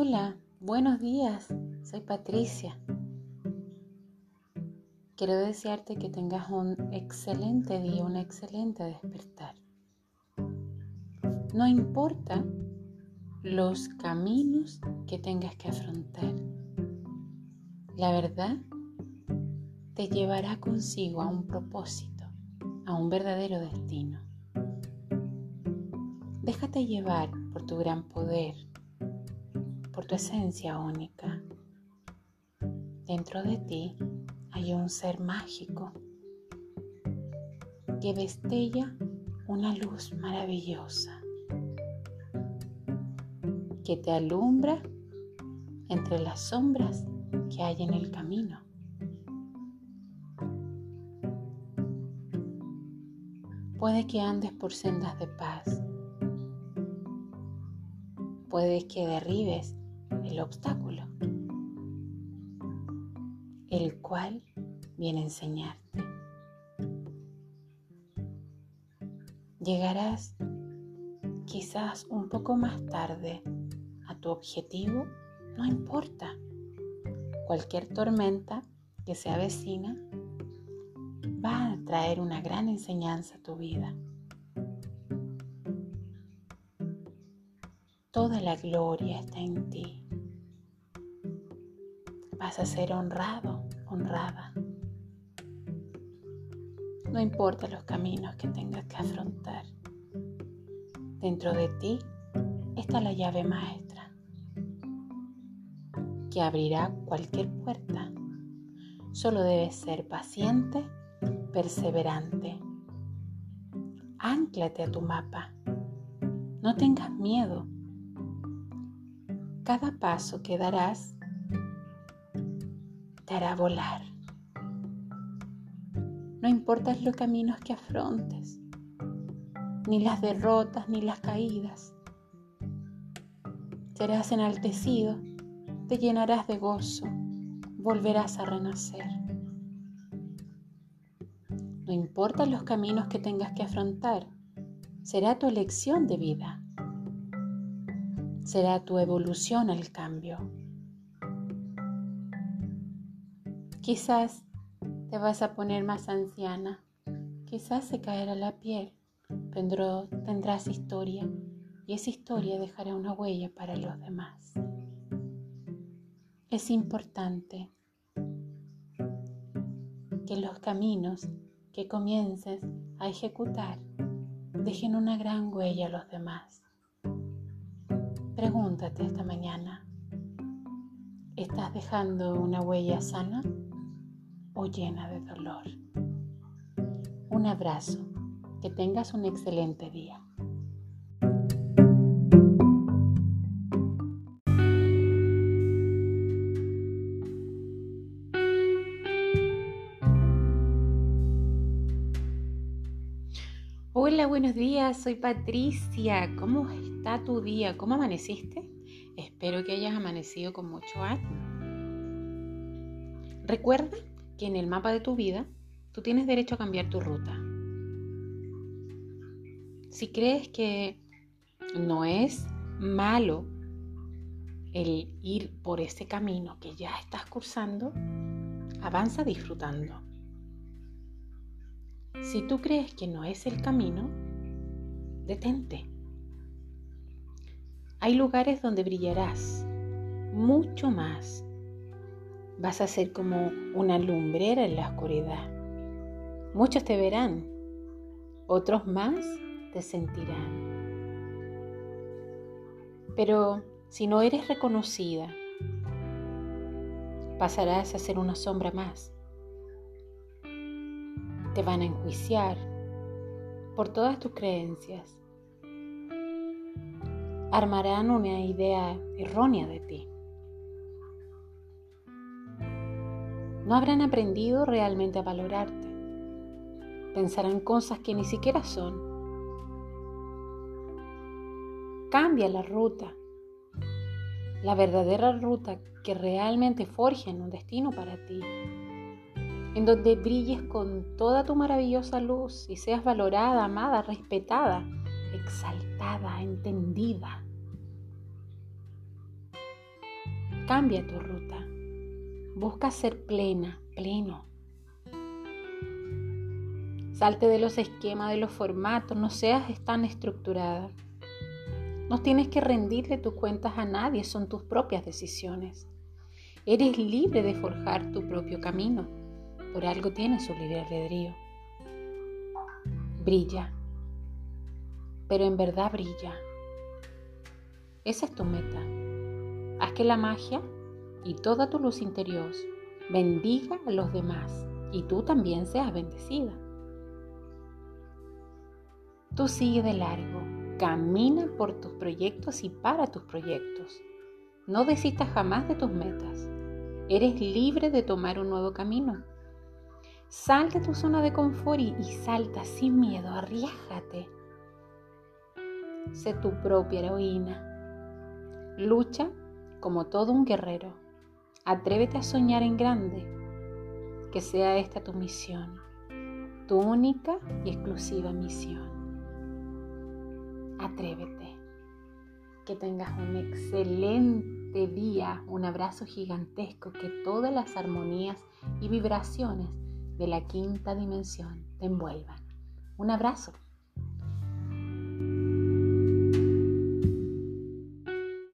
Hola, buenos días, soy Patricia. Quiero desearte que tengas un excelente día, un excelente despertar. No importa los caminos que tengas que afrontar. La verdad te llevará consigo a un propósito, a un verdadero destino. Déjate llevar por tu gran poder, por tu esencia única. Dentro de ti hay un ser mágico que destella una luz maravillosa que te alumbra entre las sombras que hay en el camino. Puede que andes por sendas de paz. Puede que derribes el obstáculo, el cual viene a enseñarte. Llegarás quizás un poco más tarde a tu objetivo, no importa. Cualquier tormenta que se avecina va a traer una gran enseñanza a tu vida. Toda la gloria está en ti. Vas a ser honrado, honrada. No importa los caminos que tengas que afrontar. Dentro de ti está la llave maestra que abrirá cualquier puerta. Solo debes ser paciente, perseverante. Ánclate a tu mapa. No tengas miedo cada paso que darás te hará volar. No importa los caminos que afrontes, ni las derrotas, ni las caídas. Serás enaltecido, te llenarás de gozo, volverás a renacer. No importa los caminos que tengas que afrontar, será tu elección de vida será tu evolución al cambio. Quizás te vas a poner más anciana, quizás se caerá la piel, tendrás historia y esa historia dejará una huella para los demás. Es importante que los caminos que comiences a ejecutar dejen una gran huella a los demás. Pregúntate esta mañana, ¿estás dejando una huella sana o llena de dolor? Un abrazo, que tengas un excelente día. Hola, buenos días, soy Patricia. ¿Cómo está tu día? ¿Cómo amaneciste? Espero que hayas amanecido con mucho ánimo. Recuerda que en el mapa de tu vida tú tienes derecho a cambiar tu ruta. Si crees que no es malo el ir por ese camino que ya estás cursando, avanza disfrutando. Si tú crees que no es el camino, detente. Hay lugares donde brillarás mucho más. Vas a ser como una lumbrera en la oscuridad. Muchos te verán, otros más te sentirán. Pero si no eres reconocida, pasarás a ser una sombra más te van a enjuiciar por todas tus creencias. Armarán una idea errónea de ti. No habrán aprendido realmente a valorarte. Pensarán cosas que ni siquiera son. Cambia la ruta, la verdadera ruta que realmente forja un destino para ti en donde brilles con toda tu maravillosa luz y seas valorada, amada, respetada, exaltada, entendida. Cambia tu ruta. Busca ser plena, pleno. Salte de los esquemas, de los formatos, no seas tan estructurada. No tienes que rendirle tus cuentas a nadie, son tus propias decisiones. Eres libre de forjar tu propio camino. Por algo tienes su libre albedrío. Brilla, pero en verdad brilla. Esa es tu meta. Haz que la magia y toda tu luz interior bendiga a los demás y tú también seas bendecida. Tú sigue de largo, camina por tus proyectos y para tus proyectos. No desistas jamás de tus metas. Eres libre de tomar un nuevo camino. Sal de tu zona de confort y, salta sin miedo, arriesgate. Sé tu propia heroína. Lucha como todo un guerrero. Atrévete a soñar en grande. Que sea esta tu misión, tu única y exclusiva misión. Atrévete. Que tengas un excelente día, un abrazo gigantesco, que todas las armonías y vibraciones de la quinta dimensión te envuelvan. Un abrazo.